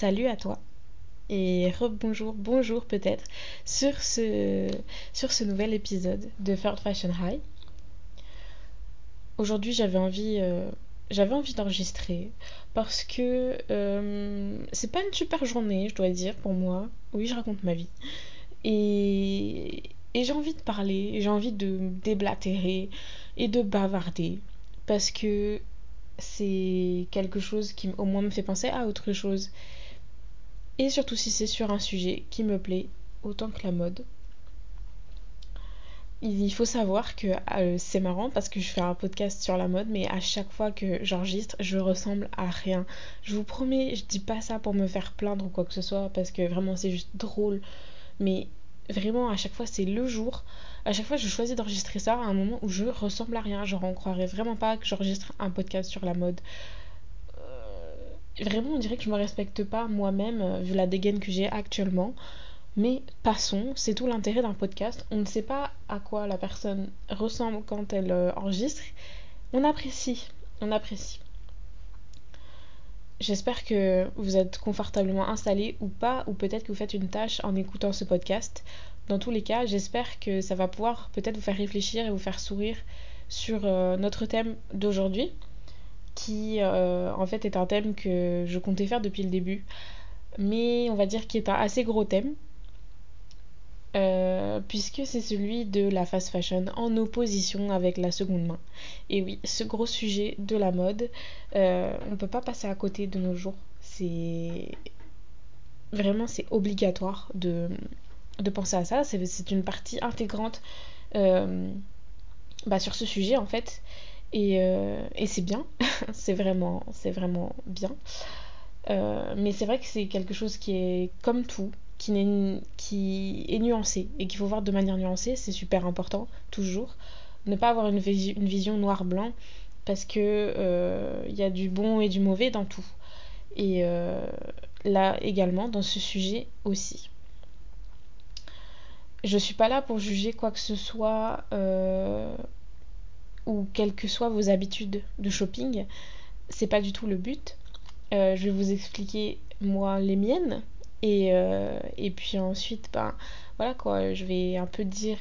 salut à toi et rebonjour, bonjour peut-être sur ce, nouvel épisode de Third Fashion High. Aujourd'hui j'avais envie, euh, envie d'enregistrer parce que euh, c'est pas une super journée, je dois dire, pour moi. Oui, je raconte ma vie. Et, et j'ai envie de parler, j'ai envie de déblatérer et de bavarder parce que c'est quelque chose qui au moins me fait penser à autre chose et surtout si c'est sur un sujet qui me plaît autant que la mode. Il faut savoir que euh, c'est marrant parce que je fais un podcast sur la mode, mais à chaque fois que j'enregistre, je ressemble à rien. Je vous promets, je dis pas ça pour me faire plaindre ou quoi que ce soit, parce que vraiment c'est juste drôle. Mais vraiment, à chaque fois, c'est le jour. À chaque fois, je choisis d'enregistrer ça à un moment où je ressemble à rien. Genre, on croirait vraiment pas que j'enregistre un podcast sur la mode vraiment, on dirait que je me respecte pas moi-même, euh, vu la dégaine que j'ai actuellement. Mais passons, c'est tout l'intérêt d'un podcast. On ne sait pas à quoi la personne ressemble quand elle euh, enregistre. On apprécie, on apprécie. J'espère que vous êtes confortablement installé ou pas, ou peut-être que vous faites une tâche en écoutant ce podcast. Dans tous les cas, j'espère que ça va pouvoir peut-être vous faire réfléchir et vous faire sourire sur euh, notre thème d'aujourd'hui qui euh, en fait est un thème que je comptais faire depuis le début, mais on va dire qu'il est un assez gros thème, euh, puisque c'est celui de la fast fashion en opposition avec la seconde main. Et oui, ce gros sujet de la mode, euh, on ne peut pas passer à côté de nos jours. C'est vraiment c'est obligatoire de, de penser à ça. C'est une partie intégrante bah, sur ce sujet en fait. Et, euh, et c'est bien, c'est vraiment, vraiment bien. Euh, mais c'est vrai que c'est quelque chose qui est comme tout, qui, est, nuancé et qu'il faut voir de manière nuancée, c'est super important, toujours. Ne pas avoir une, une vision noir-blanc parce que euh, il y a du bon et du mauvais dans tout. Et là également, dans ce sujet aussi. Je suis pas là pour juger quoi que ce soit ou quelles que soient vos habitudes de shopping, c'est pas du tout le but. Euh, je vais vous expliquer moi les miennes et, euh, et puis ensuite ben voilà quoi je vais un peu dire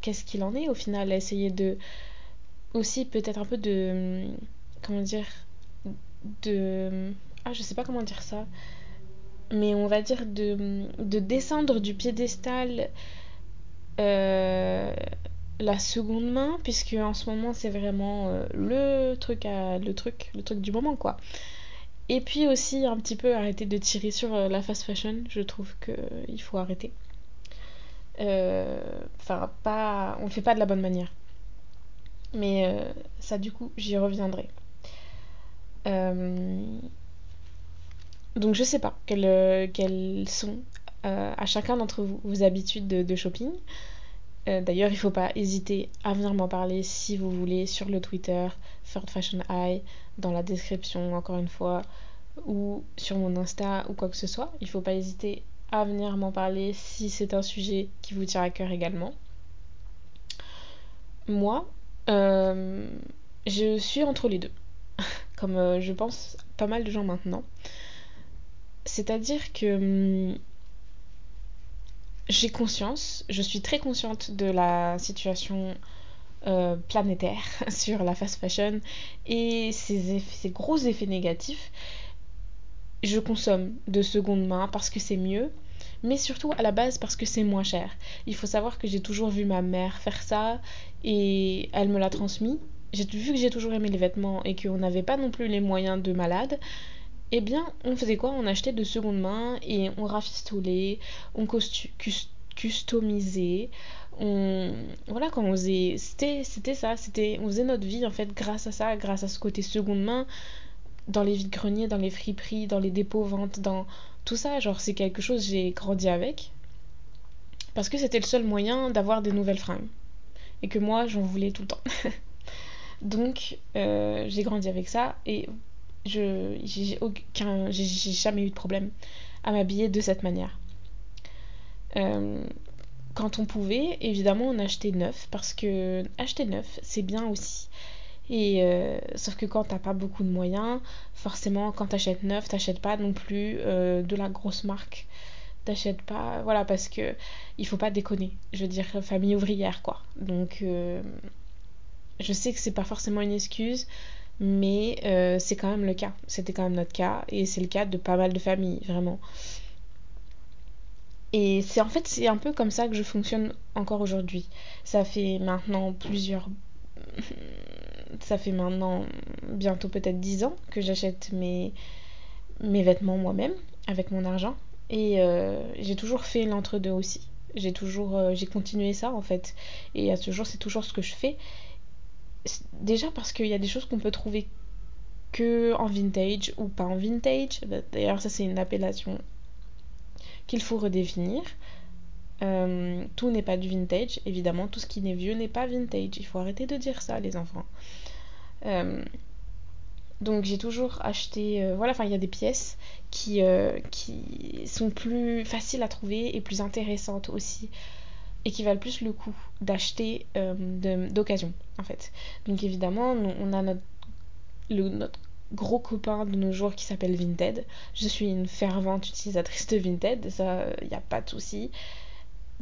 qu'est-ce qu'il en est au final essayer de aussi peut-être un peu de comment dire de ah je sais pas comment dire ça mais on va dire de, de descendre du piédestal euh, la seconde main puisque en ce moment c'est vraiment euh, le truc le truc le truc du moment quoi. Et puis aussi un petit peu arrêter de tirer sur euh, la fast fashion je trouve que il faut arrêter. Euh, enfin pas on le fait pas de la bonne manière. Mais ça du coup j'y reviendrai. Donc je sais pas quelles sont à chacun d'entre vous vos habitudes de shopping euh, d'ailleurs, il ne faut pas hésiter à venir m'en parler si vous voulez sur le Twitter, Third Fashion Eye, dans la description encore une fois, ou sur mon Insta ou quoi que ce soit. Il ne faut pas hésiter à venir m'en parler si c'est un sujet qui vous tient à cœur également. Moi, euh, je suis entre les deux, comme euh, je pense pas mal de gens maintenant. C'est-à-dire que hum, j'ai conscience, je suis très consciente de la situation euh, planétaire sur la fast fashion et ses, effets, gros effets négatifs. Je consomme de seconde main parce que c'est mieux, mais surtout à la base parce que c'est moins cher. Il faut savoir que j'ai toujours vu ma mère faire ça et elle me l'a transmis. J'ai vu que j'ai toujours aimé les vêtements et qu'on n'avait pas non plus les moyens de malade eh bien, on faisait quoi? On achetait de seconde main et on rafistolait, on customisait, on voilà quand on faisait. C'était c'était ça, c'était on faisait notre vie en fait grâce à ça, grâce à ce côté seconde main dans les vides-greniers, dans les friperies, dans les dépôts ventes, dans tout ça, genre c'est quelque chose j'ai grandi avec parce que c'était le seul moyen d'avoir des nouvelles fringues et que moi j'en voulais tout le temps. Donc euh, j'ai grandi avec ça et j'ai jamais eu de problème à m'habiller de cette manière euh, quand on pouvait évidemment on achetait neuf parce que acheter neuf c'est bien aussi Et euh, sauf que quand t'as pas beaucoup de moyens, forcément, quand t'achètes neuf, t'achètes pas non plus euh, de la grosse marque. T'achètes pas, voilà, parce que il faut pas déconner. Je veux dire, famille ouvrière, quoi. Donc, je sais que c'est pas forcément une excuse, mais euh, c'est quand même le cas. C'était quand même notre cas, et c'est le cas de pas mal de familles, vraiment. Et c'est en fait, c'est un peu comme ça que je fonctionne encore aujourd'hui. Ça fait maintenant plusieurs ça fait maintenant bientôt peut-être 10 ans que j'achète mes, mes vêtements moi-même avec mon argent. Et euh, j'ai toujours fait l'entre-deux aussi. J'ai toujours euh, j'ai continué ça en fait. Et à ce jour, c'est toujours ce que je fais. Déjà parce qu'il y a des choses qu'on peut trouver que en vintage ou pas en vintage. D'ailleurs, ça c'est une appellation qu'il faut redéfinir. Euh, tout n'est pas du vintage, évidemment, tout ce qui n'est vieux n'est pas vintage. Il faut arrêter de dire ça, les enfants. Euh, donc j'ai toujours acheté, euh, voilà, enfin il y a des pièces qui, qui sont plus faciles à trouver et plus intéressantes aussi et qui valent plus le coup d'acheter d'occasion en fait. Donc évidemment, on a notre, le, notre gros copain de nos jours qui s'appelle Vinted. Je suis une fervente utilisatrice de Vinted, ça, il n'y a pas de souci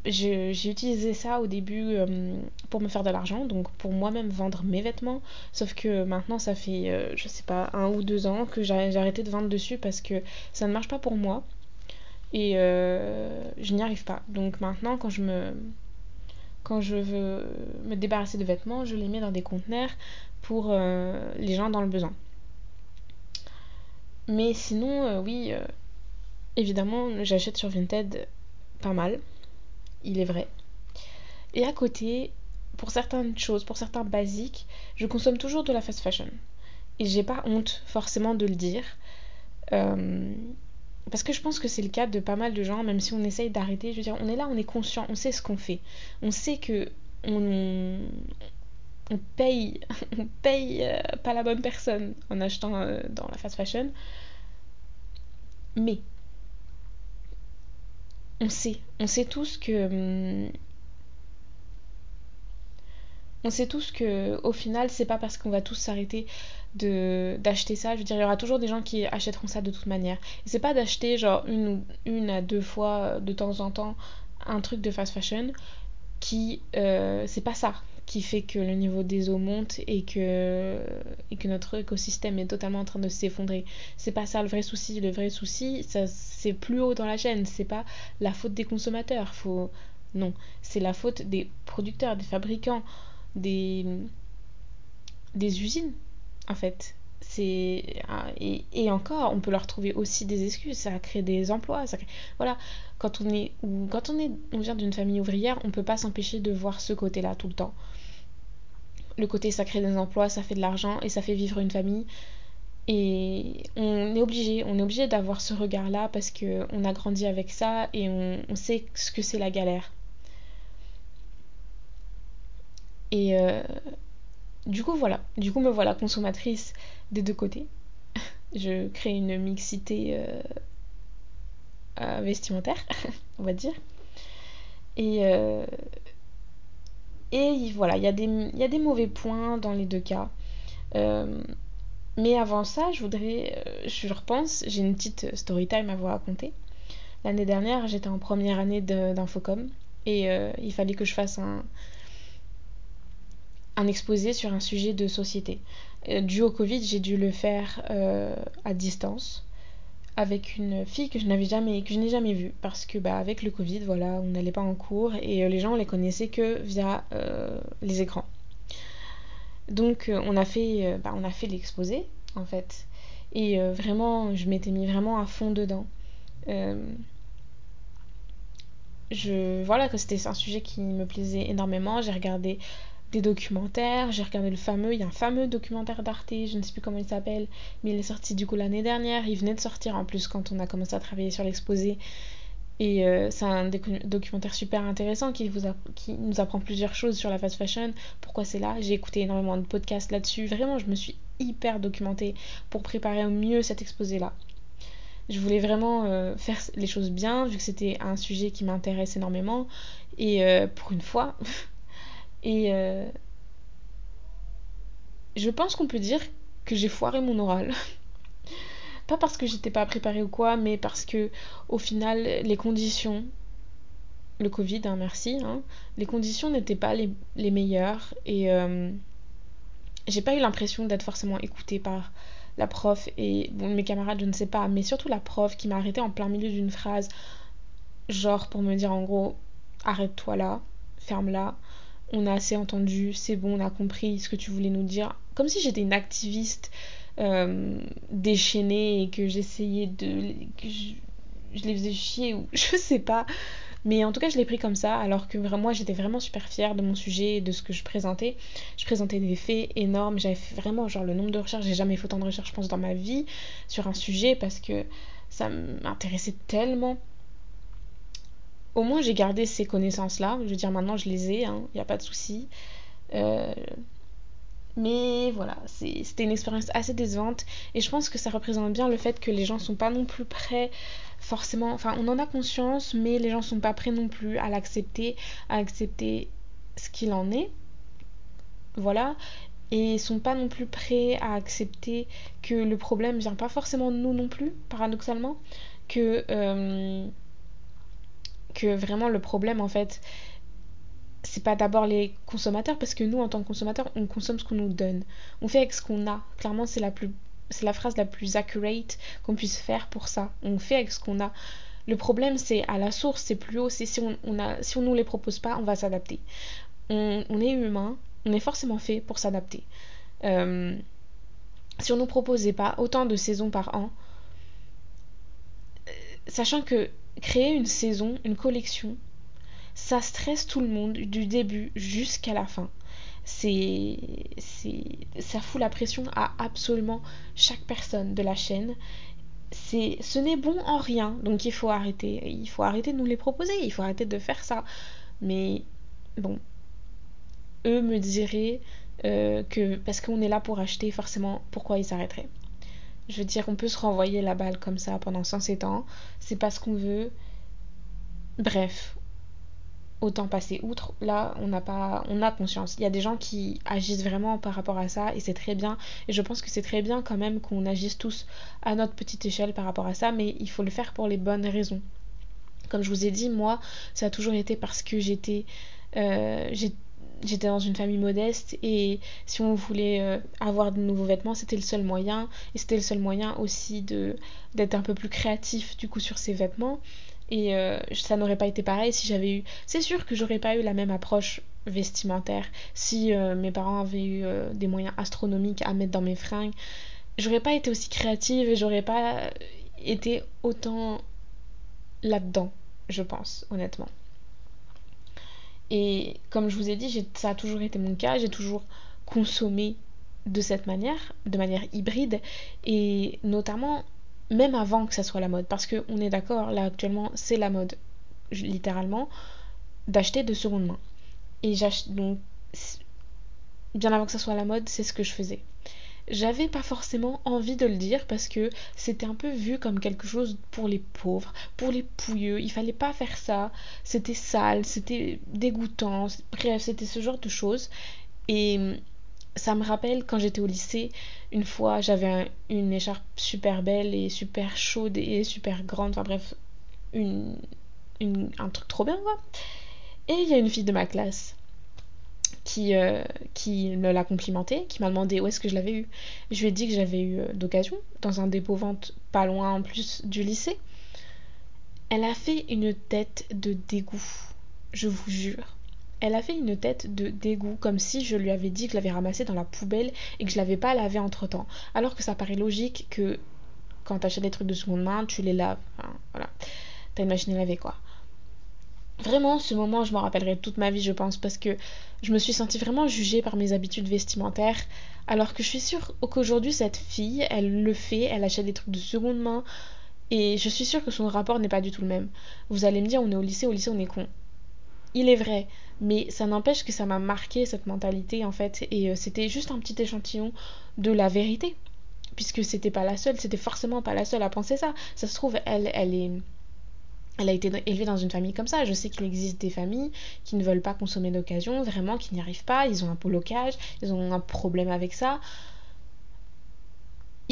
j'ai utilisé ça au début euh, pour me faire de l'argent, donc pour moi-même vendre mes vêtements. Sauf que maintenant, ça fait, euh, je sais pas, un ou deux ans que j'ai arrêté de vendre dessus parce que ça ne marche pas pour moi et euh, je n'y arrive pas. Donc maintenant, quand je me, quand je veux me débarrasser de vêtements, je les mets dans des conteneurs pour euh, les gens dans le besoin. Mais sinon, euh, oui, évidemment, j'achète sur Vinted pas mal il est vrai. Et à côté, pour certaines choses, pour certains basiques, je consomme toujours de la fast fashion. Et j'ai pas honte forcément de le dire. Parce que je pense que c'est le cas de pas mal de gens, même si on essaye d'arrêter. Je veux dire, on est là, on est conscient, on sait ce qu'on fait. On sait que on, on paye, on paye euh, pas la bonne personne en achetant euh, dans la fast fashion. Mais on sait, on sait tous que hum, on sait tous que au final c'est pas parce qu'on va tous s'arrêter de d'acheter ça je veux dire il y aura toujours des gens qui achèteront ça de toute manière c'est pas d'acheter genre une une à deux fois de temps en temps un truc de fast fashion qui euh, c'est pas ça qui fait que le niveau des eaux monte et que, et que notre écosystème est totalement en train de s'effondrer. C'est pas ça le vrai souci. Le vrai souci, c'est plus haut dans la chaîne. C'est pas la faute des consommateurs. Faut... Non, c'est la faute des producteurs, des fabricants, des usines, en fait. C'est et, et, encore, on peut leur trouver aussi des excuses. Ça crée des emplois. Ça crée... Voilà, quand on est quand on est, on vient d'une famille ouvrière, on peut pas s'empêcher de voir ce côté-là tout le temps le côté ça crée des emplois, ça fait de l'argent et ça fait vivre une famille. Et on est obligé, on est obligé d'avoir ce regard-là parce qu'on a grandi avec ça et on, on sait ce que c'est la galère. Et euh, du coup, voilà. Du coup, me voilà consommatrice des deux côtés. Je crée une mixité euh, vestimentaire, on va dire. Et, euh, voilà, il y, a des, mauvais points dans les deux cas. Euh, mais avant ça, je voudrais, je repense, j'ai une petite story time à vous raconter. L'année dernière, j'étais en première année d'Infocom et il fallait que je fasse un, un exposé sur un sujet de société. Euh, dû au Covid, j'ai dû le faire euh, à distance avec une fille que je n'avais jamais que je n'ai jamais vue. Parce que bah avec le Covid voilà on n'allait pas en cours et euh, les gens on les connaissait que via les écrans. Donc on a fait bah, on a fait l'exposé en fait. Et vraiment je m'étais mis vraiment à fond dedans. Je voilà que c'était un sujet qui me plaisait énormément. J'ai regardé des documentaires. J'ai regardé le fameux, il y a un fameux documentaire d'Arte, je ne sais plus comment il s'appelle, mais il est sorti du coup l'année dernière. Il venait de sortir en plus quand on a commencé à travailler sur l'exposé. Et euh, c'est un documentaire super intéressant qui, vous nous apprend plusieurs choses sur la fast fashion, pourquoi c'est là? J'ai écouté énormément de podcasts là-dessus. Vraiment, je me suis hyper documentée pour préparer au mieux cet exposé-là. Je voulais vraiment euh, faire les choses bien, vu que c'était un sujet qui m'intéresse énormément. Et euh, pour une fois, Et, euh, je pense qu'on peut dire que j'ai foiré mon oral. pas parce que j'étais pas préparée ou quoi, mais parce que au final, les conditions, le Covid, hein, merci, hein, les conditions n'étaient pas les, meilleures et euh, j'ai pas eu l'impression d'être forcément écoutée par la prof et mes camarades, je ne sais pas, mais surtout la prof qui m'a arrêtée en plein milieu d'une phrase, genre pour me dire en gros, arrête-toi là, ferme-la, on a assez entendu, c'est bon, on a compris ce que tu voulais nous dire. Comme si j'étais une activiste euh, déchaînée et que j'essayais de. je, les faisais chier ou je sais pas. Mais en tout cas, je l'ai pris comme ça, alors que moi, j'étais vraiment super fière de mon sujet et de ce que je présentais. Je présentais des faits énormes. J'avais fait vraiment, genre, le nombre de recherches. J'ai jamais fait autant de recherches, je pense, dans ma vie sur un sujet parce que ça m'intéressait tellement. Au moins, j'ai gardé ces connaissances-là. Je veux dire, maintenant, je les ai, il hein, n'y a pas de souci. Euh, mais voilà, c'était une expérience assez décevante et je pense que ça représente bien le fait que les gens sont pas non plus prêts forcément, enfin on en a conscience, mais les gens sont pas prêts non plus à l'accepter, à accepter ce qu'il en est. Voilà. Et sont pas non plus prêts à accepter que le problème vient pas forcément de nous non plus, paradoxalement. Que, euh, que vraiment le problème en fait c'est pas d'abord les consommateurs parce que nous en tant que consommateurs on consomme ce qu'on nous donne. On fait avec ce qu'on a. Clairement c'est la plus c'est la phrase la plus accurate qu'on puisse faire pour ça. On fait avec ce qu'on a. Le problème c'est à la source c'est plus haut. Si on, on si on nous les propose pas on va s'adapter. On, on, est humain. On est forcément fait pour s'adapter. Euh, si on nous proposait pas autant de saisons par an euh, sachant que créer une saison une collection ça stresse tout le monde du début jusqu'à la fin. C'est, c'est, ça fout la pression à absolument chaque personne de la chaîne. C'est, ce n'est bon en rien, donc il faut arrêter. Il faut arrêter de nous les proposer, il faut arrêter de faire ça. Mais bon, eux me diraient euh, que parce qu'on est là pour acheter, forcément, pourquoi ils s'arrêteraient? Je veux dire, on peut se renvoyer la balle comme ça pendant 107 ans, c'est pas ce qu'on veut. Bref, autant passer outre. Là, on n'a pas, on a conscience. Il y a des gens qui agissent vraiment par rapport à ça et c'est très bien. Et je pense que c'est très bien quand même qu'on agisse tous à notre petite échelle par rapport à ça, mais il faut le faire pour les bonnes raisons. Comme je vous ai dit, moi, ça a toujours été parce que j'étais, euh, j'étais dans une famille modeste et si on voulait euh, avoir de nouveaux vêtements, c'était le seul moyen. Et c'était le seul moyen aussi de d'être un peu plus créatif du coup sur ces vêtements. Et euh, ça n'aurait pas été pareil si j'avais eu. C'est sûr que j'aurais pas eu la même approche vestimentaire si euh, mes parents avaient eu des moyens astronomiques à mettre dans mes fringues. J'aurais pas été aussi créative et j'aurais pas été autant là-dedans, je pense, honnêtement. Et comme je vous ai dit, ça a toujours été mon cas. J'ai toujours consommé de cette manière, de manière hybride, et notamment même avant que ça soit la mode. Parce qu'on est d'accord, là actuellement, c'est la mode, littéralement, d'acheter de seconde main. Et j'achète donc, bien avant que ça soit la mode, c'est ce que je faisais. J'avais pas forcément envie de le dire parce que c'était un peu vu comme quelque chose pour les pauvres, pour les pouilleux. Il fallait pas faire ça. C'était sale, c'était dégoûtant. Bref, c'était ce genre de choses. Et ça me rappelle quand j'étais au lycée, une fois j'avais une écharpe super belle et super chaude et super grande, enfin bref, une, une, un truc trop bien quoi. Et il y a une fille de ma classe qui, euh, qui me l'a complimenté, qui m'a demandé où est-ce que je l'avais eu. Je lui ai dit que j'avais eu euh, d'occasion, dans un dépôt vente pas loin en plus du lycée. Elle a fait une tête de dégoût, je vous jure elle a fait une tête de dégoût, comme si je lui avais dit que je l'avais ramassé dans la poubelle et que je l'avais pas lavé entre temps. Alors que ça paraît logique que quand t'achètes des trucs de seconde main, tu les laves. Enfin, voilà. T'as une machine à laver, quoi. Vraiment, ce moment, je m'en rappellerai toute ma vie, je pense, parce que je me suis sentie vraiment jugée par mes habitudes vestimentaires, alors que je suis sûre qu'aujourd'hui, cette fille, elle le fait, elle achète des trucs de seconde main, et je suis sûre que son rapport n'est pas du tout le même. Vous allez me dire, on est au lycée, au lycée, on est con. Il est vrai, mais ça n'empêche que ça m'a marqué cette mentalité en fait et euh, c'était juste un petit échantillon de la vérité puisque c'était pas la seule c'était forcément pas la seule à penser ça ça se trouve elle elle est elle a été élevée dans une famille comme ça. Je sais qu'il existe des familles qui ne veulent pas consommer d'occasion, vraiment, qui n'y arrivent pas. Ils ont un blocage, ils ont un problème avec ça.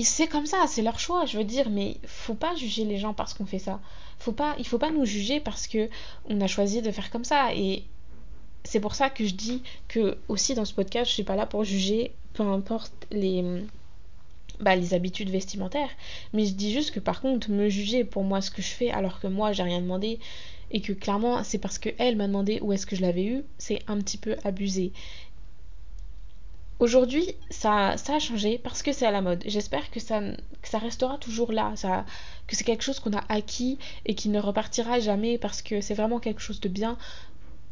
C'est comme ça, c'est leur choix, je veux dire, mais faut pas juger les gens parce qu'on fait ça. Faut pas, il faut pas nous juger parce que on a choisi de faire comme ça. Et c'est pour ça que je dis que aussi dans ce podcast, je suis pas là pour juger, peu importe les bah, les habitudes vestimentaires. Mais je dis juste que par contre, me juger pour moi ce que je fais alors que moi j'ai rien demandé et que clairement c'est parce que elle m'a demandé où est-ce que je l'avais eu, c'est un petit peu abusé. Aujourd'hui, ça, ça a changé parce que c'est à la mode. J'espère que ça, ça restera toujours là, ça, que c'est quelque chose qu'on a acquis et qui ne repartira jamais parce que c'est vraiment quelque chose de bien.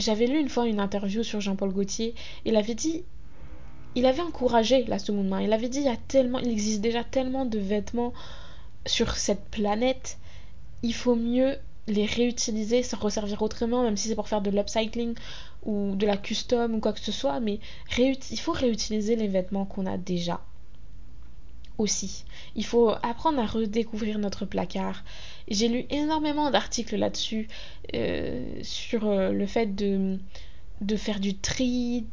J'avais lu une fois une interview sur Jean-Paul Gaultier. Il avait dit il avait encouragé la seconde main. Il avait dit il y a tellement, il existe déjà tellement de vêtements sur cette planète. Il faut mieux les réutiliser, s'en resservir autrement, même si c'est pour faire de l'upcycling ou de la custom ou quoi que ce soit. Mais il faut réutiliser les vêtements qu'on a déjà. Aussi. Il faut apprendre à redécouvrir notre placard. J'ai lu énormément d'articles là-dessus, euh, sur euh, le fait de, de faire du tri,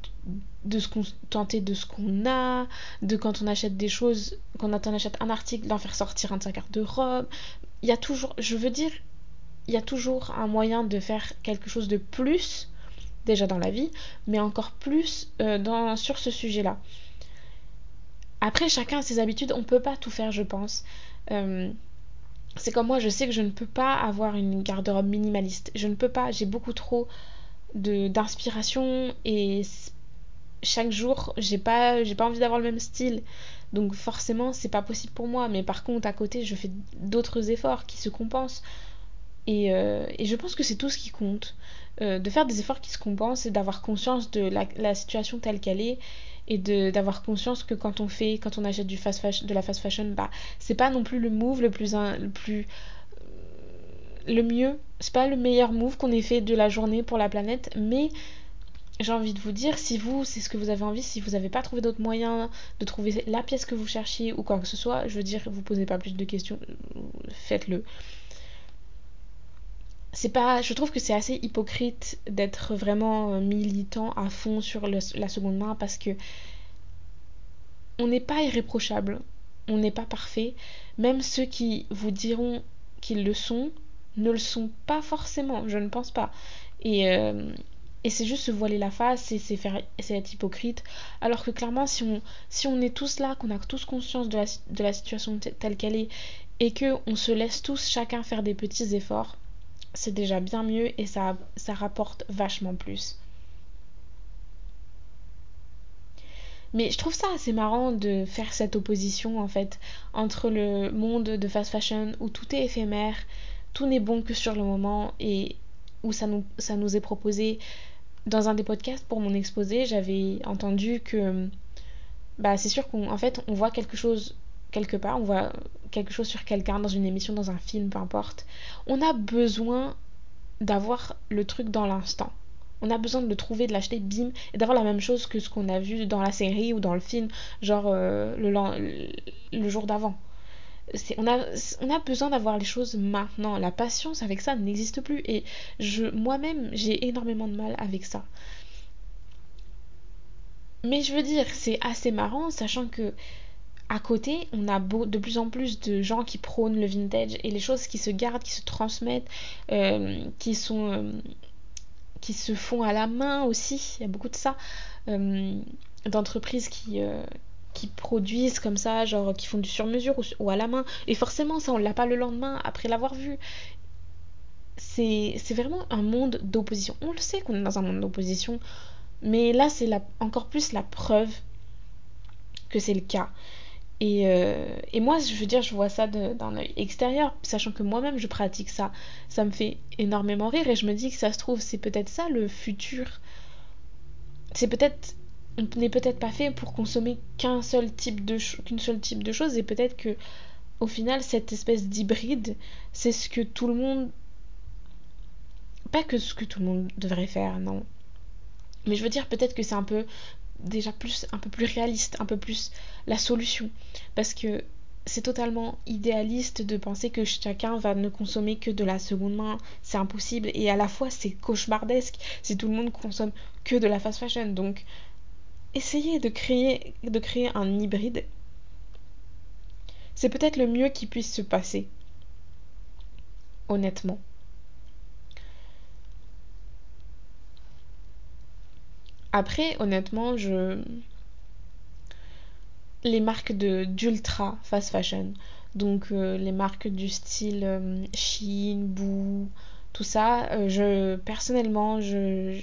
de se contenter de ce qu'on a, de quand on achète des choses, quand on achète un article, d'en faire sortir un de sa de robe. Il y a toujours, je veux dire, il y a toujours un moyen de faire quelque chose de plus, déjà dans la vie, mais encore plus euh, dans, sur ce sujet-là. Après, chacun a ses habitudes, on ne peut pas tout faire, je pense. Euh, c'est comme moi, je sais que je ne peux pas avoir une garde-robe minimaliste. Je ne peux pas, j'ai beaucoup trop d'inspiration et chaque jour, j'ai pas, j'ai pas envie d'avoir le même style. Donc forcément, c'est pas possible pour moi. Mais par contre, à côté, je fais d'autres efforts qui se compensent. Et, euh, et je pense que c'est tout ce qui compte. Euh, de faire des efforts qui se compensent et d'avoir conscience de la, la situation telle qu'elle est. Et d'avoir conscience que quand on fait, quand on achète du de la fast fashion, bah, c'est pas non plus le move le plus, le plus le mieux. C'est pas le meilleur move qu'on ait fait de la journée pour la planète, mais j'ai envie de vous dire, si vous, c'est ce que vous avez envie, si vous n'avez pas trouvé d'autres moyens de trouver la pièce que vous cherchiez ou quoi que ce soit, je veux dire, vous posez pas plus de questions, faites-le. C'est pas, je trouve que c'est assez hypocrite d'être vraiment militant à fond sur la seconde main parce que on n'est pas irréprochable, on n'est pas parfait. Même ceux qui vous diront qu'ils le sont ne le sont pas forcément, je ne pense pas. Et, euh, c'est juste se voiler la face et c'est faire être hypocrite alors que clairement si on si on est tous là qu'on a tous conscience de la, situation telle qu'elle est et que on se laisse tous chacun faire des petits efforts c'est déjà bien mieux et ça ça rapporte vachement plus mais je trouve ça assez marrant de faire cette opposition en fait entre le monde de fast fashion où tout est éphémère tout n'est bon que sur le moment et où ça nous, ça nous est proposé dans un des podcasts pour mon exposé, j'avais entendu que bah, c'est sûr qu'en fait, on voit quelque chose quelque part, on voit quelque chose sur quelqu'un dans une émission, dans un film, peu importe. On a besoin d'avoir le truc dans l'instant. On a besoin de le trouver, de l'acheter, bim, et d'avoir la même chose que ce qu'on a vu dans la série ou dans le film, genre euh, le, le jour d'avant on a, besoin d'avoir les choses maintenant. La patience avec ça n'existe plus. Et moi-même, j'ai énormément de mal avec ça. Mais je veux dire, c'est assez marrant, sachant que à côté, on a de plus en plus de gens qui prônent le vintage et les choses qui se gardent, qui se transmettent, euh, qui sont, euh, qui se font à la main aussi. Il y a beaucoup de ça, euh, d'entreprises qui qui produisent comme ça, genre qui font du sur-mesure ou, à la main. Et forcément, ça, on l'a pas le lendemain après l'avoir vu. C'est vraiment un monde d'opposition. On le sait qu'on est dans un monde d'opposition, mais là, c'est encore plus la preuve que c'est le cas. Et, euh, et, moi, je veux dire, je vois ça d'un œil extérieur, sachant que moi-même, je pratique ça. Ça me fait énormément rire et je me dis que ça se trouve, c'est peut-être ça le futur. C'est peut-être on n'est peut-être pas fait pour consommer qu'un seul type de qu'une seule type de choses et peut-être que au final cette espèce d'hybride c'est ce que tout le monde pas que ce que tout le monde devrait faire non mais je veux dire peut-être que c'est un peu déjà plus un peu plus réaliste un peu plus la solution parce que c'est totalement idéaliste de penser que chacun va ne consommer que de la seconde main. C'est impossible et à la fois c'est cauchemardesque si tout le monde consomme que de la fast fashion. Donc essayez de créer, un hybride. C'est peut-être le mieux qui puisse se passer. Honnêtement. Après, honnêtement, je les marques d'ultra fast fashion. Donc euh, les marques du style euh, Shein, Boo, tout ça, euh, je personnellement je,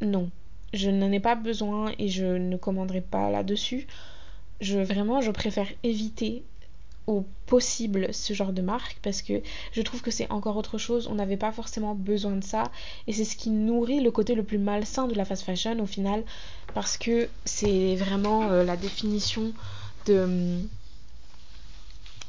non, je n'en ai pas besoin et je ne commanderai pas là-dessus. Je vraiment je préfère éviter au possible ce genre de marque parce que je trouve que c'est encore autre chose. On n'avait pas forcément besoin de ça et c'est ce qui nourrit le côté le plus malsain de la fast fashion au final parce que c'est vraiment la définition de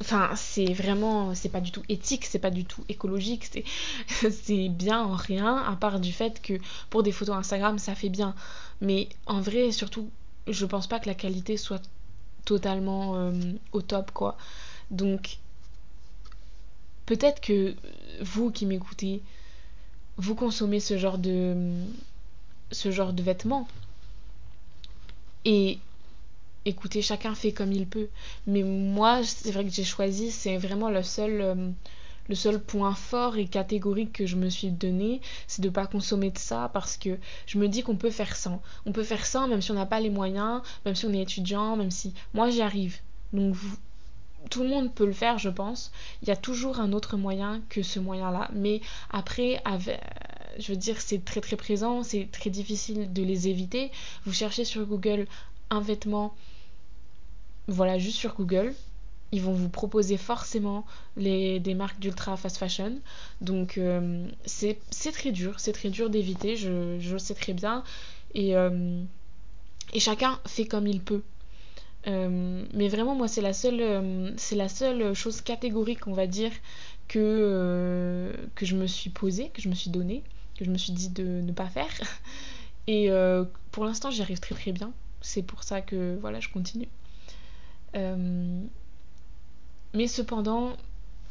enfin c'est vraiment c'est pas du tout éthique c'est pas du tout écologique c'est bien en rien à part du fait que pour des photos Instagram ça fait bien. Mais en vrai surtout je pense pas que la qualité soit totalement euh, au top quoi. Donc peut-être que vous qui m'écoutez vous consommez ce genre de ce genre de vêtements. Et écoutez, chacun fait comme il peut. Mais moi, c'est vrai que j'ai choisi, c'est vraiment le seul, euh, le seul point fort et catégorique que je me suis donné, c'est de pas consommer de ça parce que je me dis qu'on peut faire sans. On peut faire sans même si on n'a pas les moyens, même si on est étudiant, même si moi j'y arrive. Donc tout le monde peut le faire, je pense. Il y a toujours un autre moyen que ce moyen-là. Mais après, je veux dire, c'est très très présent, c'est très difficile de les éviter. Vous cherchez sur Google un vêtement voilà, juste sur Google, ils vont vous proposer forcément les, des marques d'ultra fast fashion. Donc euh, c'est très dur, c'est très dur d'éviter, je, je, le sais très bien. Et, euh, et chacun fait comme il peut. Euh, mais vraiment, moi, c'est la, seule, c'est la seule chose catégorique, on va dire, que, que je me suis posée, que je me suis donnée, que je me suis dit de ne pas faire. Et pour l'instant, j'y arrive très très bien. C'est pour ça que voilà, je continue. Euh, mais cependant,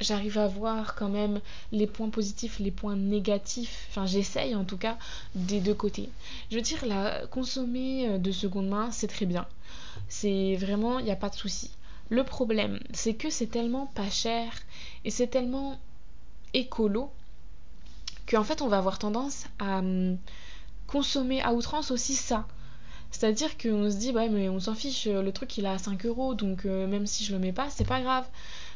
j'arrive à voir quand même les points positifs, les points négatifs, enfin j'essaye en tout cas, des deux côtés. Je veux dire, la consommer euh, de seconde main, c'est très bien. C'est vraiment, il n'y a pas de souci. Le problème, c'est que c'est tellement pas cher et c'est tellement écolo qu'en fait on va avoir tendance à hum, consommer à outrance aussi ça. C'est-à-dire qu'on se dit, ouais, mais on s'en fiche, le truc il est à 5 euros, donc euh, même si je le mets pas, c'est pas grave.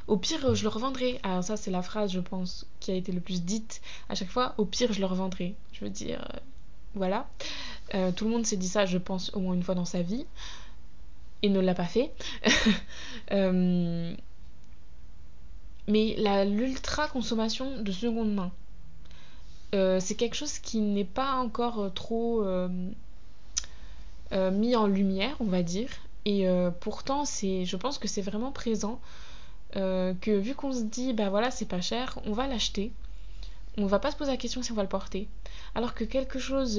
Au pire, je le revendrai. Alors, ça, c'est la phrase, je pense, qui a été le plus dite à chaque fois. Au pire, je le revendrai. Je veux dire, euh, voilà. Euh, tout le monde s'est dit ça, je pense, au moins une fois dans sa vie. Et ne l'a pas fait. mais l'ultra consommation de seconde main, c'est quelque chose qui n'est pas encore trop euh, mis en lumière, on va dire. Et euh, pourtant, c'est, je pense que c'est vraiment présent. Euh, que vu qu'on se dit, bah voilà, c'est pas cher, on va l'acheter. On va pas se poser la question si on va le porter. Alors que quelque chose,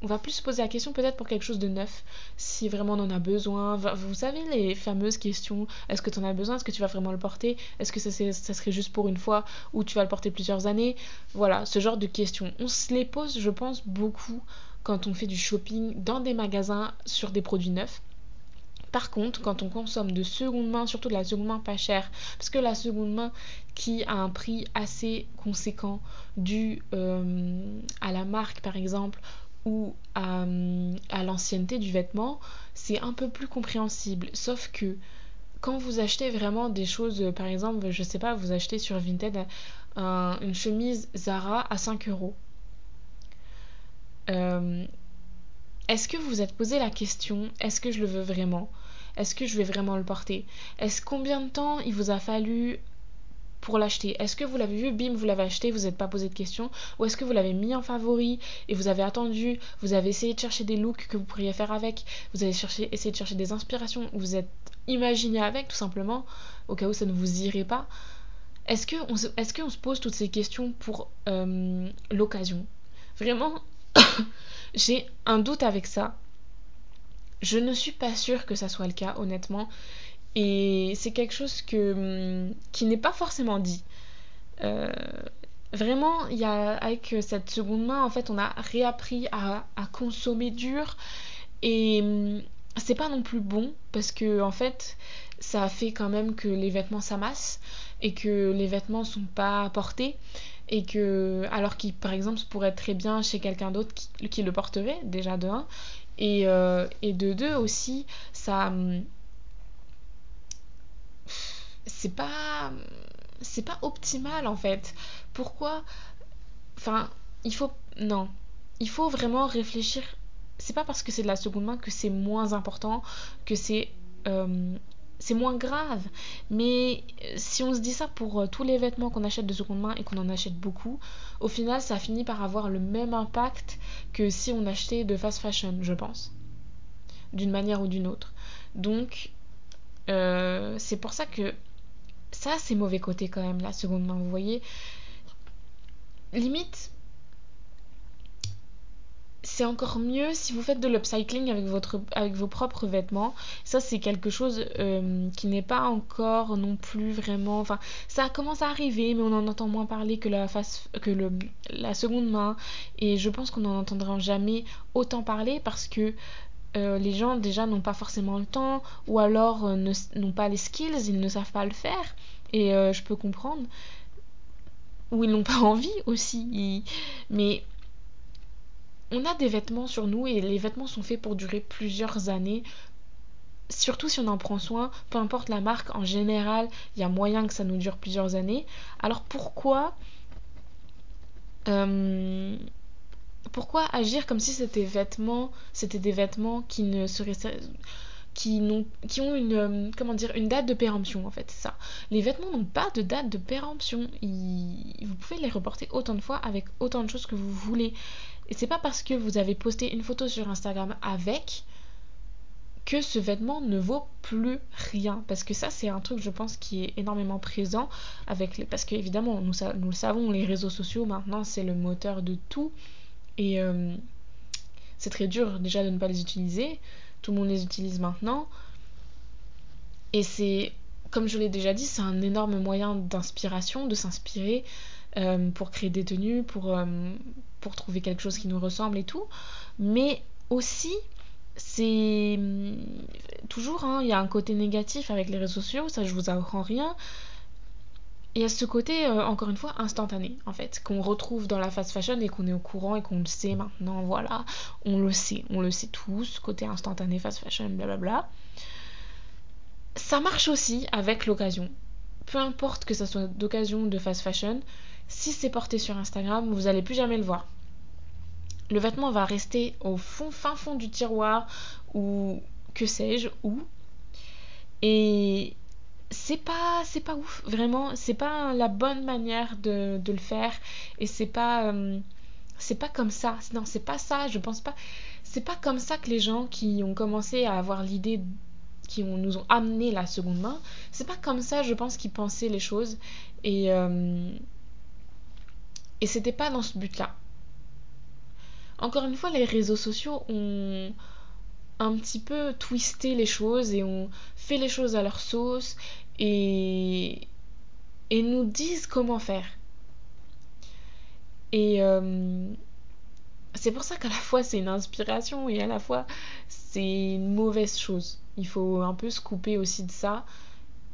on va plus se poser la question peut-être pour quelque chose de neuf, si vraiment on en a besoin. Vous savez les fameuses questions, est-ce que tu en as besoin, est-ce que tu vas vraiment le porter, est-ce que ça, ça, serait juste pour une fois ou tu vas le porter plusieurs années? Voilà, ce genre de questions. On se les pose, je pense, beaucoup quand on fait du shopping dans des magasins sur des produits neufs. Par contre, quand on consomme de seconde main, surtout de la seconde main pas chère, parce que la seconde main qui a un prix assez conséquent dû euh, à la marque par exemple ou à, à l'ancienneté du vêtement, c'est un peu plus compréhensible. Sauf que quand vous achetez vraiment des choses, par exemple, je sais pas, vous achetez sur Vinted une chemise Zara à 5 euros euh, est-ce que vous vous êtes posé la question est-ce que je le veux vraiment? Est-ce que je vais vraiment le porter? Est-ce combien de temps il vous a fallu pour l'acheter? Est-ce que vous l'avez vu, bim, vous l'avez acheté, vous n'êtes pas posé de questions? Ou est-ce que vous l'avez mis en favori et vous avez attendu, vous avez essayé de chercher des looks que vous pourriez faire avec, vous avez cherché, essayé de chercher des inspirations, vous êtes imaginé avec tout simplement, au cas où ça ne vous irait pas. Est-ce qu'on se, se pose toutes ces questions pour euh, l'occasion? Vraiment, j'ai un doute avec ça. Je ne suis pas sûre que ça soit le cas, honnêtement. Et c'est quelque chose que, qui n'est pas forcément dit. Euh, vraiment, avec cette seconde main, en fait, on a réappris à, à consommer dur. Et hum, c'est pas non plus bon parce que, en fait, ça fait quand même que les vêtements s'amassent et que les vêtements sont pas portés et que alors qu'il par exemple pourrait être très bien chez quelqu'un d'autre qui, le porterait déjà de 1 et, euh, et de 2 aussi ça hum, c'est pas c'est pas optimal en fait. Pourquoi? Enfin il faut non. Il faut vraiment réfléchir c'est pas parce que c'est de la seconde main que c'est moins important que c'est euh, c'est moins grave. Mais euh, si on se dit ça pour euh, tous les vêtements qu'on achète de seconde main et qu'on en achète beaucoup, au final, ça finit par avoir le même impact que si on achetait de fast fashion, je pense. D'une manière ou d'une autre. Donc, c'est pour ça que ça, c'est mauvais côté quand même, la seconde main, vous voyez. Limite, c'est encore mieux si vous faites de l'upcycling avec, avec vos propres vêtements. Ça, c'est quelque chose euh, qui n'est pas encore non plus vraiment. Enfin, ça commence à arriver, mais on en entend moins parler que la, que le, la seconde main. Et je pense qu'on n'en entendra jamais autant parler parce que euh, les gens déjà n'ont pas forcément le temps ou alors euh, n'ont pas les skills, ils ne savent pas le faire. Et je peux comprendre. Ou ils n'ont pas envie aussi. Mais on a des vêtements sur nous et les vêtements sont faits pour durer plusieurs années. Surtout si on en prend soin, peu importe la marque, en général, il y a moyen que ça nous dure plusieurs années. Alors pourquoi euh, pourquoi agir comme si c'était vêtements, c'était des vêtements qui ne seraient qui, ont, euh, une date de péremption en fait ça les vêtements n'ont pas de date de péremption vous pouvez les reporter autant de fois avec autant de choses que vous voulez et c'est pas parce que vous avez posté une photo sur Instagram avec que ce vêtement ne vaut plus rien. Parce que ça, c'est un truc, je pense, qui est énormément présent avec les... Parce qu'évidemment, nous, nous le savons, les réseaux sociaux, maintenant, c'est le moteur de tout. Et euh, c'est très dur déjà de ne pas les utiliser. Tout le monde les utilise maintenant. Et c'est, comme je l'ai déjà dit, c'est un énorme moyen d'inspiration, de s'inspirer euh, pour créer des tenues, pour, euh, pour trouver quelque chose qui nous ressemble et tout. Mais aussi, c'est hum, toujours, hein, il y a un côté négatif avec les réseaux sociaux, ça je vous apprends rien. Y a ce côté, euh, encore une fois, instantané, en fait, qu'on retrouve dans la fast fashion et qu'on est au courant et qu'on le sait maintenant, voilà, on le sait, on le sait tous, côté instantané, fast fashion, blablabla. Ça marche aussi avec l'occasion. Peu importe que ça soit d'occasion de fast fashion, si c'est porté sur Instagram, vous n'allez plus jamais le voir. Le vêtement va rester au fond, fin fond du tiroir ou que sais-je où. Et c'est pas c'est pas ouf vraiment. C'est pas la bonne manière de, de le faire. Et c'est pas euh, c'est pas comme ça. Non c'est pas ça je pense pas. C'est pas comme ça que les gens qui ont commencé à avoir l'idée qui nous ont amené la seconde main c'est pas comme ça je pense qu'ils pensaient les choses. Et euh, et c'était pas dans ce but-là. Encore une fois, les réseaux sociaux ont un petit peu twisté les choses et ont fait les choses à leur sauce et, et nous disent comment faire. Et euh, c'est pour ça qu'à la fois c'est une inspiration et à la fois c'est une mauvaise chose. Il faut un peu se couper aussi de ça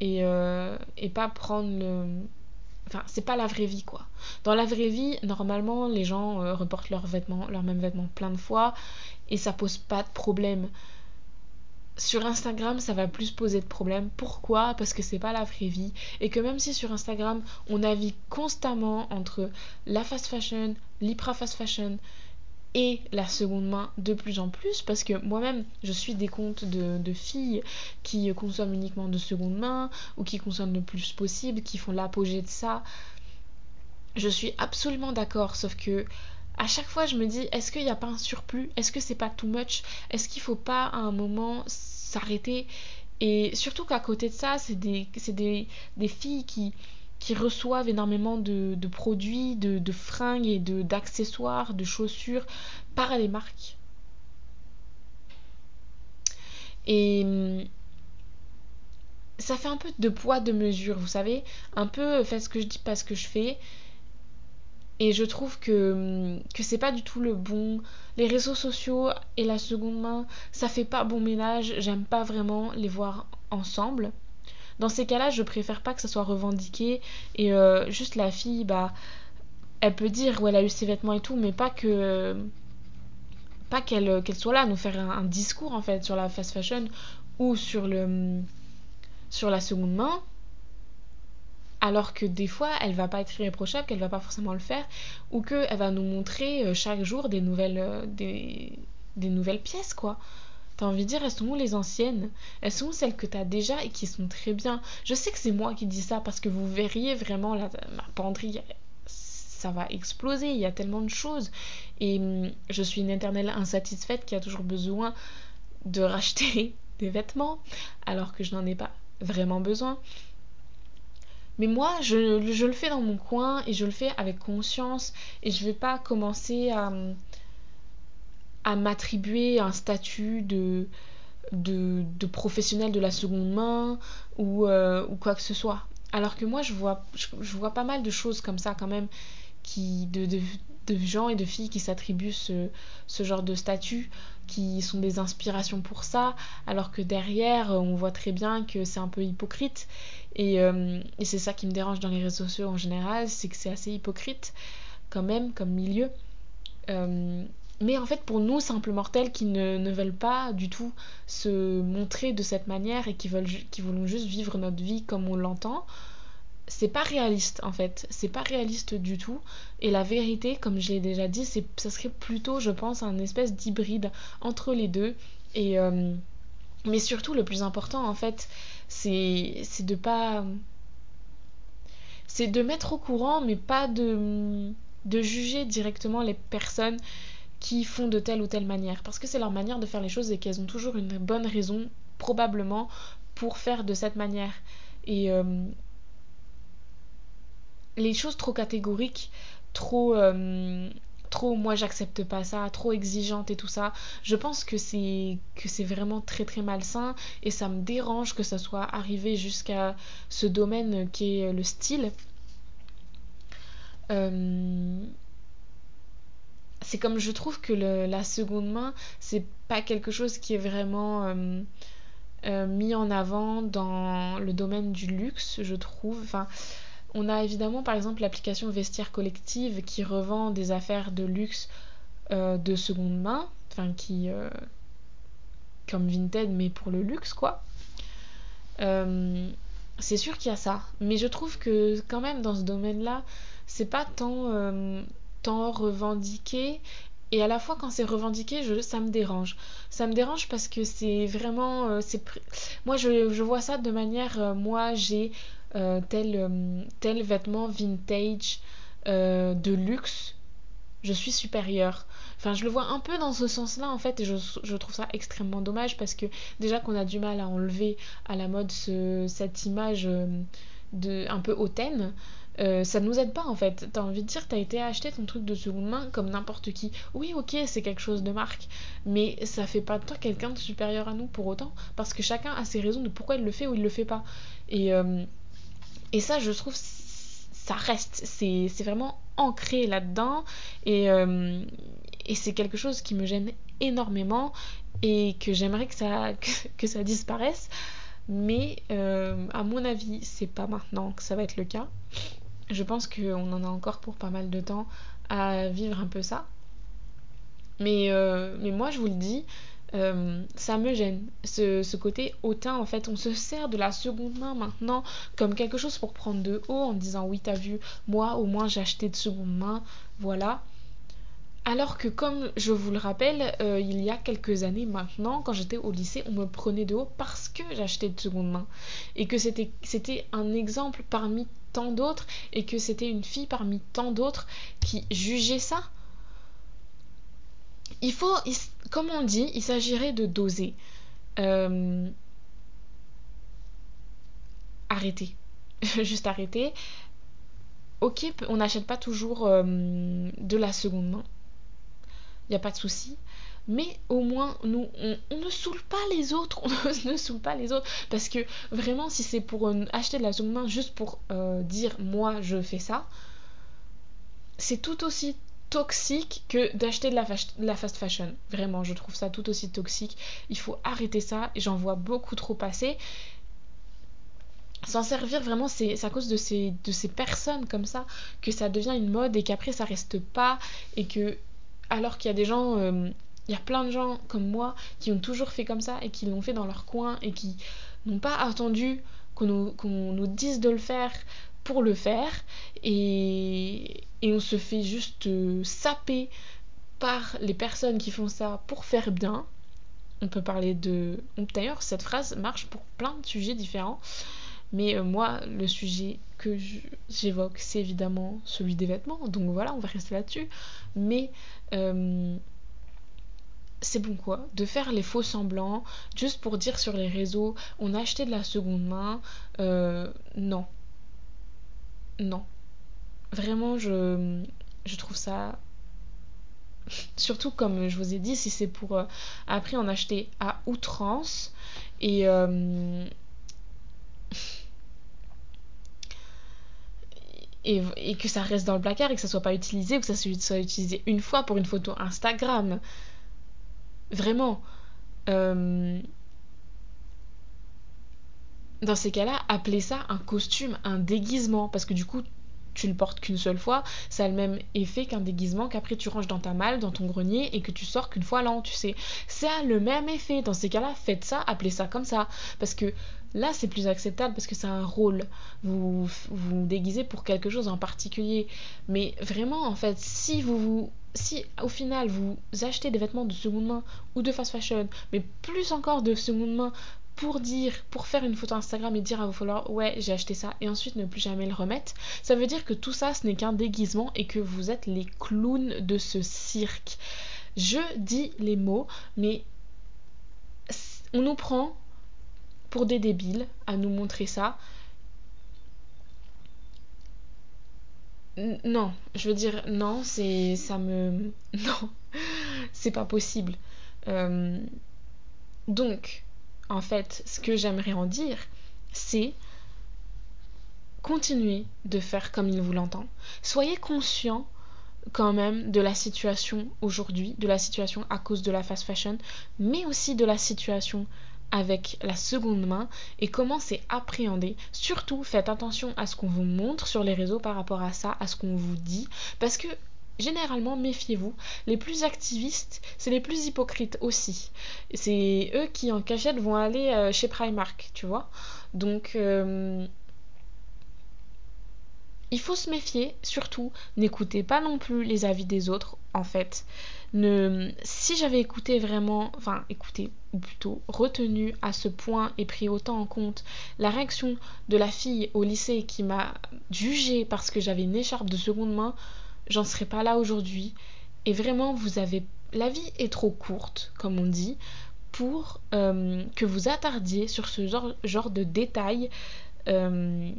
et, euh, et pas prendre le, Enfin, c'est pas la vraie vie, quoi. Dans la vraie vie, normalement, les gens euh, reportent leurs vêtements, leurs mêmes vêtements plein de fois et ça pose pas de problème. Sur Instagram, ça va plus poser de problème. Pourquoi? Parce que c'est pas la vraie vie. Et que même si sur Instagram, on navigue constamment entre la fast fashion, l'hyper fast fashion, et la seconde main de plus en plus parce que moi-même je suis des comptes de, filles qui consomment uniquement de seconde main ou qui consomment le plus possible, qui font l'apogée de ça. Je suis absolument d'accord, sauf que à chaque fois je me dis est-ce qu'il n'y a pas un surplus? Est-ce que c'est pas too much? Est-ce qu'il faut pas à un moment s'arrêter? Et surtout qu'à côté de ça, c'est des, des, des filles qui qui reçoivent énormément de, produits, de, fringues et d'accessoires, de, chaussures par les marques. Et ça fait un peu de poids de mesure, vous savez, un peu fais ce que je dis, pas ce que je fais. Et je trouve que, que c'est pas du tout le bon. Les réseaux sociaux et la seconde main, ça fait pas bon ménage. J'aime pas vraiment les voir ensemble. Dans ces cas-là, je préfère pas que ça soit revendiqué. Et euh, juste la fille, bah, elle peut dire où elle a eu ses vêtements et tout, mais pas que pas qu'elle qu'elle soit là à nous faire un, un, discours en fait sur la fast fashion ou sur le sur la seconde main. Alors que des fois elle va pas être irréprochable qu'elle va pas forcément le faire ou qu'elle va nous montrer euh, chaque jour des nouvelles euh, des, des nouvelles pièces quoi T'as envie de dire, elles sont où les anciennes? Elles sont où celles que t'as déjà et qui sont très bien? Je sais que c'est moi qui dis ça parce que vous verriez vraiment la, ma penderie, ça va exploser. Il y a tellement de choses. Et hum, je suis une éternelle insatisfaite qui a toujours besoin de racheter des vêtements alors que je n'en ai pas vraiment besoin. Mais moi, je, le fais dans mon coin et je le fais avec conscience et je vais pas commencer à, à m'attribuer un statut de, de, professionnel de la seconde main ou, euh, ou quoi que ce soit. Alors que moi, je vois, je, vois pas mal de choses comme ça quand même, qui, de, de, de gens et de filles qui s'attribuent ce, ce, genre de statut, qui sont des inspirations pour ça, alors que derrière, on voit très bien que c'est un peu hypocrite. Et, euh, et c'est ça qui me dérange dans les réseaux sociaux en général, c'est que c'est assez hypocrite quand même comme milieu. Euh, mais en fait, pour nous, simples mortels qui ne, veulent pas du tout se montrer de cette manière et qui, veulent, qui voulons juste vivre notre vie comme on l'entend, c'est pas réaliste en fait. C'est pas réaliste du tout. Et la vérité, comme je l'ai déjà dit, c'est, ça serait plutôt, je pense, un espèce d'hybride entre les deux. Et, euh, mais surtout, le plus important en fait, c'est, c'est de pas. C'est de mettre au courant, mais pas de, de juger directement les personnes qui font de telle ou telle manière. Parce que c'est leur manière de faire les choses et qu'elles ont toujours une bonne raison, probablement, pour faire de cette manière. Et euh, les choses trop catégoriques, trop... Euh, trop moi j'accepte pas ça, trop exigeante et tout ça, je pense que c'est que c'est vraiment très très malsain et ça me dérange que ça soit arrivé jusqu'à ce domaine qui est le style. Euh, c'est comme je trouve que la seconde main, c'est pas quelque chose qui est vraiment euh, euh, mis en avant dans le domaine du luxe, je trouve. On a évidemment par exemple l'application Vestiaire Collective qui revend des affaires de luxe euh, de seconde main, enfin qui. Comme Vinted, mais pour le luxe quoi. C'est sûr qu'il y a ça, mais je trouve que quand même dans ce domaine-là, c'est pas tant tant revendiqué. Et à la fois quand c'est revendiqué je, ça me dérange. Ça me dérange parce que c'est vraiment euh, c'est moi je, vois ça de manière euh, moi j'ai euh, tel tel vêtement vintage de luxe je suis supérieure. Enfin je le vois un peu dans ce sens là en fait et je, je trouve ça extrêmement dommage parce que déjà qu'on a du mal à enlever à la mode ce, cette image de un peu hautaine euh, ça nous aide pas en fait. T'as envie de dire, t'as été acheter ton truc de seconde main comme n'importe qui. Oui, ok, c'est quelque chose de marque, mais ça fait pas de toi quelqu'un de supérieur à nous pour autant, parce que chacun a ses raisons de pourquoi il le fait ou il le fait pas. Et, euh, et ça, je trouve, ça reste, c'est vraiment ancré là-dedans, et, euh, et c'est quelque chose qui me gêne énormément et que j'aimerais que ça, que, ça disparaisse. Mais euh, à mon avis, c'est pas maintenant que ça va être le cas je pense qu'on en a encore pour pas mal de temps à vivre un peu ça. Mais, euh, moi, je vous le dis, euh, ça me gêne. Ce, ce, côté hautain, en fait, on se sert de la seconde main maintenant comme quelque chose pour prendre de haut en disant oui, t'as vu, moi au moins j'ai acheté de seconde main, voilà. Alors que comme je vous le rappelle, euh, il y a quelques années maintenant, quand j'étais au lycée, on me prenait de haut parce que j'achetais de seconde main. Et que c'était un exemple parmi tant d'autres et que c'était une fille parmi tant d'autres qui jugeait ça. Il faut, comme on dit, il s'agirait de doser. Euh, arrêter. Juste arrêter. Ok, on n'achète pas toujours euh, de la seconde main il n'y a pas de souci. mais au moins nous on, ne saoule pas les autres. On ne saoule pas les autres. Parce que vraiment si c'est pour euh, acheter de la seconde main juste pour euh, dire moi je fais ça c'est tout aussi toxique que d'acheter de, de la, fast fashion. Vraiment je trouve ça tout aussi toxique. Il faut arrêter ça. J'en vois beaucoup trop passer. S'en servir vraiment c'est à cause de ces, de ces personnes comme ça que ça devient une mode et qu'après ça reste pas et que alors qu'il y a des gens euh, il y a plein de gens comme moi qui ont toujours fait comme ça et qui l'ont fait dans leur coin et qui n'ont pas attendu qu'on nous, dise de le faire pour le faire et, et on se fait juste euh, saper par les personnes qui font ça pour faire bien. On peut parler de... D'ailleurs, cette phrase marche pour plein de sujets différents. Mais euh, moi, le sujet que j'évoque, c'est évidemment celui des vêtements. Donc voilà, on va rester là-dessus. Mais euh, c'est bon quoi De faire les faux semblants, juste pour dire sur les réseaux, on a acheté de la seconde main. Euh, non. Non. Vraiment, je, je trouve ça surtout comme je vous ai dit si c'est pour après en acheter à outrance et et, que ça reste dans le placard et que ça soit pas utilisé ou que ça soit utilisé une fois pour une photo Instagram. Vraiment. Euh, dans ces cas-là, appelez ça un costume, un déguisement, parce que du coup, tu le portes qu'une seule fois, ça a le même effet qu'un déguisement qu'après tu ranges dans ta malle, dans ton grenier et que tu sors qu'une fois l'an, tu sais. Ça a le même effet. Dans ces cas-là, faites ça, appelez ça comme ça. Parce que là, c'est plus acceptable parce que c'est un rôle. Vous vous déguisez pour quelque chose en particulier. Mais vraiment, en fait, si vous vous si au final vous achetez des vêtements de seconde main ou de fast fashion, mais plus encore de seconde main pour dire, pour faire une photo Instagram et dire à vos followers ouais j'ai acheté ça et ensuite ne plus jamais le remettre, ça veut dire que tout ça ce n'est qu'un déguisement et que vous êtes les clowns de ce cirque. Je dis les mots, mais on nous prend pour des débiles à nous montrer ça. non, je veux dire non, c'est ça me non, c'est pas possible. Euh, donc en fait, ce que j'aimerais en dire, c'est continuer de faire comme il vous l'entend. Soyez conscient quand même de la situation aujourd'hui, de la situation à cause de la fast fashion, mais aussi de la situation avec la seconde main et comment c'est appréhendé. Surtout, faites attention à ce qu'on vous montre sur les réseaux par rapport à ça, à ce qu'on vous dit, parce que généralement, méfiez-vous, les plus activistes, c'est les plus hypocrites aussi. C'est eux qui, en cachette, vont aller euh, chez Primark, tu vois. Donc, euh, il faut se méfier, surtout, n'écoutez pas non plus les avis des autres, en fait. Si j'avais écouté vraiment, enfin, écouté, ou plutôt retenu à ce point et pris autant en compte la réaction de la fille au lycée qui m'a jugée parce que j'avais une écharpe de seconde main, j'en serais pas là aujourd'hui. Et vraiment, vous avez. La vie est trop courte, comme on dit, pour euh, que vous attardiez sur ce genre, de détails euh,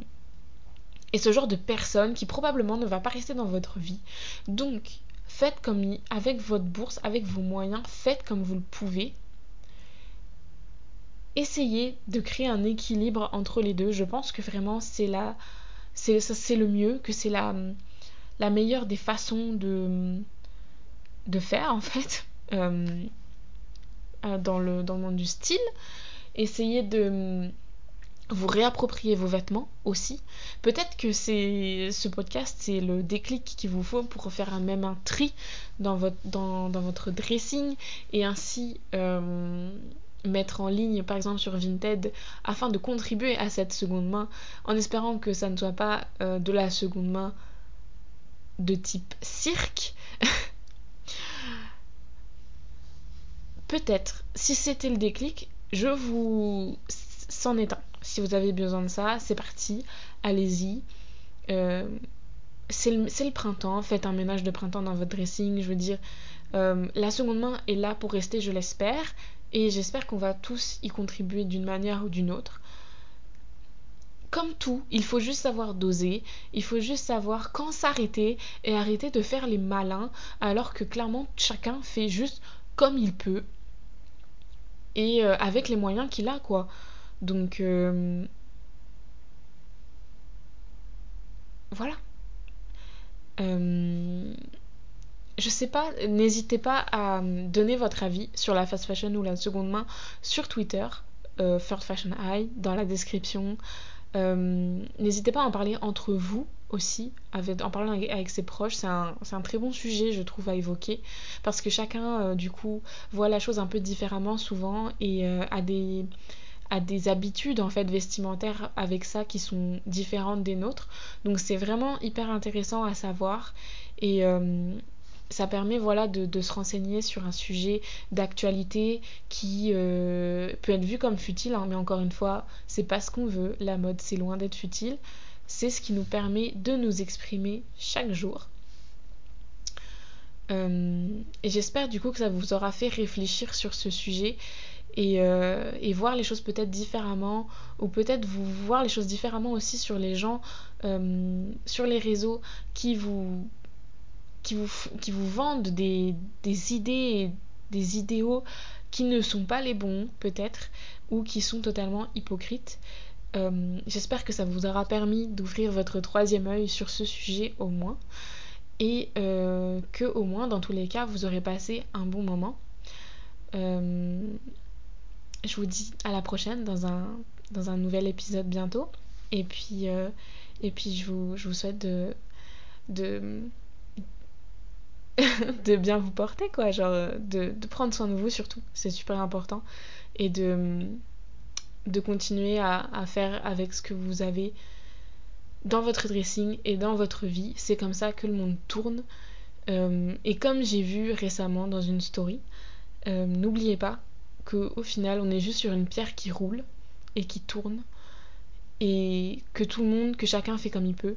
et ce genre de personne qui probablement ne va pas rester dans votre vie. Donc, faites comme avec votre bourse, avec vos moyens, faites comme vous le pouvez. Essayez de créer un équilibre entre les deux. Je pense que vraiment c'est là, c'est le mieux, que c'est la la meilleure des façons de, de faire en fait euh, euh, dans, le, monde du style. Essayez de vous réapproprier vos vêtements aussi. Peut-être que c'est ce podcast, c'est le déclic qu'il vous faut pour faire un, même un tri dans votre, dans, dans votre dressing et ainsi euh, mettre en ligne par exemple sur Vinted afin de contribuer à cette seconde main en espérant que ça ne soit pas de la seconde main de type cirque, peut-être, si c'était le déclic, je vous... C'en est. Si vous avez besoin de ça, c'est parti, allez-y. Euh, c'est le, printemps, faites un ménage de printemps dans votre dressing, je veux dire. Euh, la seconde main est là pour rester, je l'espère, et j'espère qu'on va tous y contribuer d'une manière ou d'une autre comme tout, il faut juste savoir doser, il faut juste savoir quand s'arrêter et arrêter de faire les malins alors que clairement chacun fait juste comme il peut et euh, avec les moyens qu'il a quoi. Donc euh, voilà. Euh, je sais pas, n'hésitez pas à donner votre avis sur la fast fashion ou la seconde main sur Twitter, Third Fashion Eye, dans la description. Euh, n'hésitez pas à en parler entre vous aussi, en parlant avec, ses proches. C'est un, très bon sujet, je trouve, à évoquer, parce que chacun, euh, du coup, voit la chose un peu différemment souvent et euh, a des a des habitudes en fait vestimentaires avec ça qui sont différentes des nôtres donc c'est vraiment hyper intéressant à savoir et, ça permet voilà de, se renseigner sur un sujet d'actualité qui euh, peut être vu comme futile hein, mais encore une fois c'est pas ce qu'on veut. La mode c'est loin d'être futile. C'est ce qui nous permet de nous exprimer chaque jour. Euh, et j'espère du coup que ça vous aura fait réfléchir sur ce sujet et, euh, et voir les choses peut-être différemment ou peut-être vous voir les choses différemment aussi sur les gens sur les réseaux qui vous qui vous, qui vous vendent des, des idées des idéaux qui ne sont pas les bons peut-être ou qui sont totalement hypocrites. Euh, J'espère que ça vous aura permis d'ouvrir votre troisième œil sur ce sujet au moins et euh, que au moins dans tous les cas vous aurez passé un bon moment. Euh, je vous dis à la prochaine dans un, dans un nouvel épisode bientôt et puis, euh, et puis je, vous, je vous souhaite de de bien vous porter, quoi. Genre, euh, de, prendre soin de vous surtout. C'est super important. Et de, de continuer à, à faire avec ce que vous avez dans votre dressing et dans votre vie. C'est comme ça que le monde tourne. Euh, et comme j'ai vu récemment dans une story, euh, n'oubliez pas qu'au final, on est juste sur une pierre qui roule et qui tourne. Et que tout le monde, que chacun fait comme il peut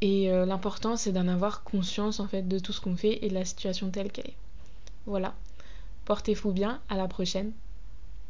et euh, l'important, c'est d'en avoir conscience en fait de tout ce qu'on fait et de la situation telle qu'elle est. Voilà. Portez-vous bien, à la prochaine.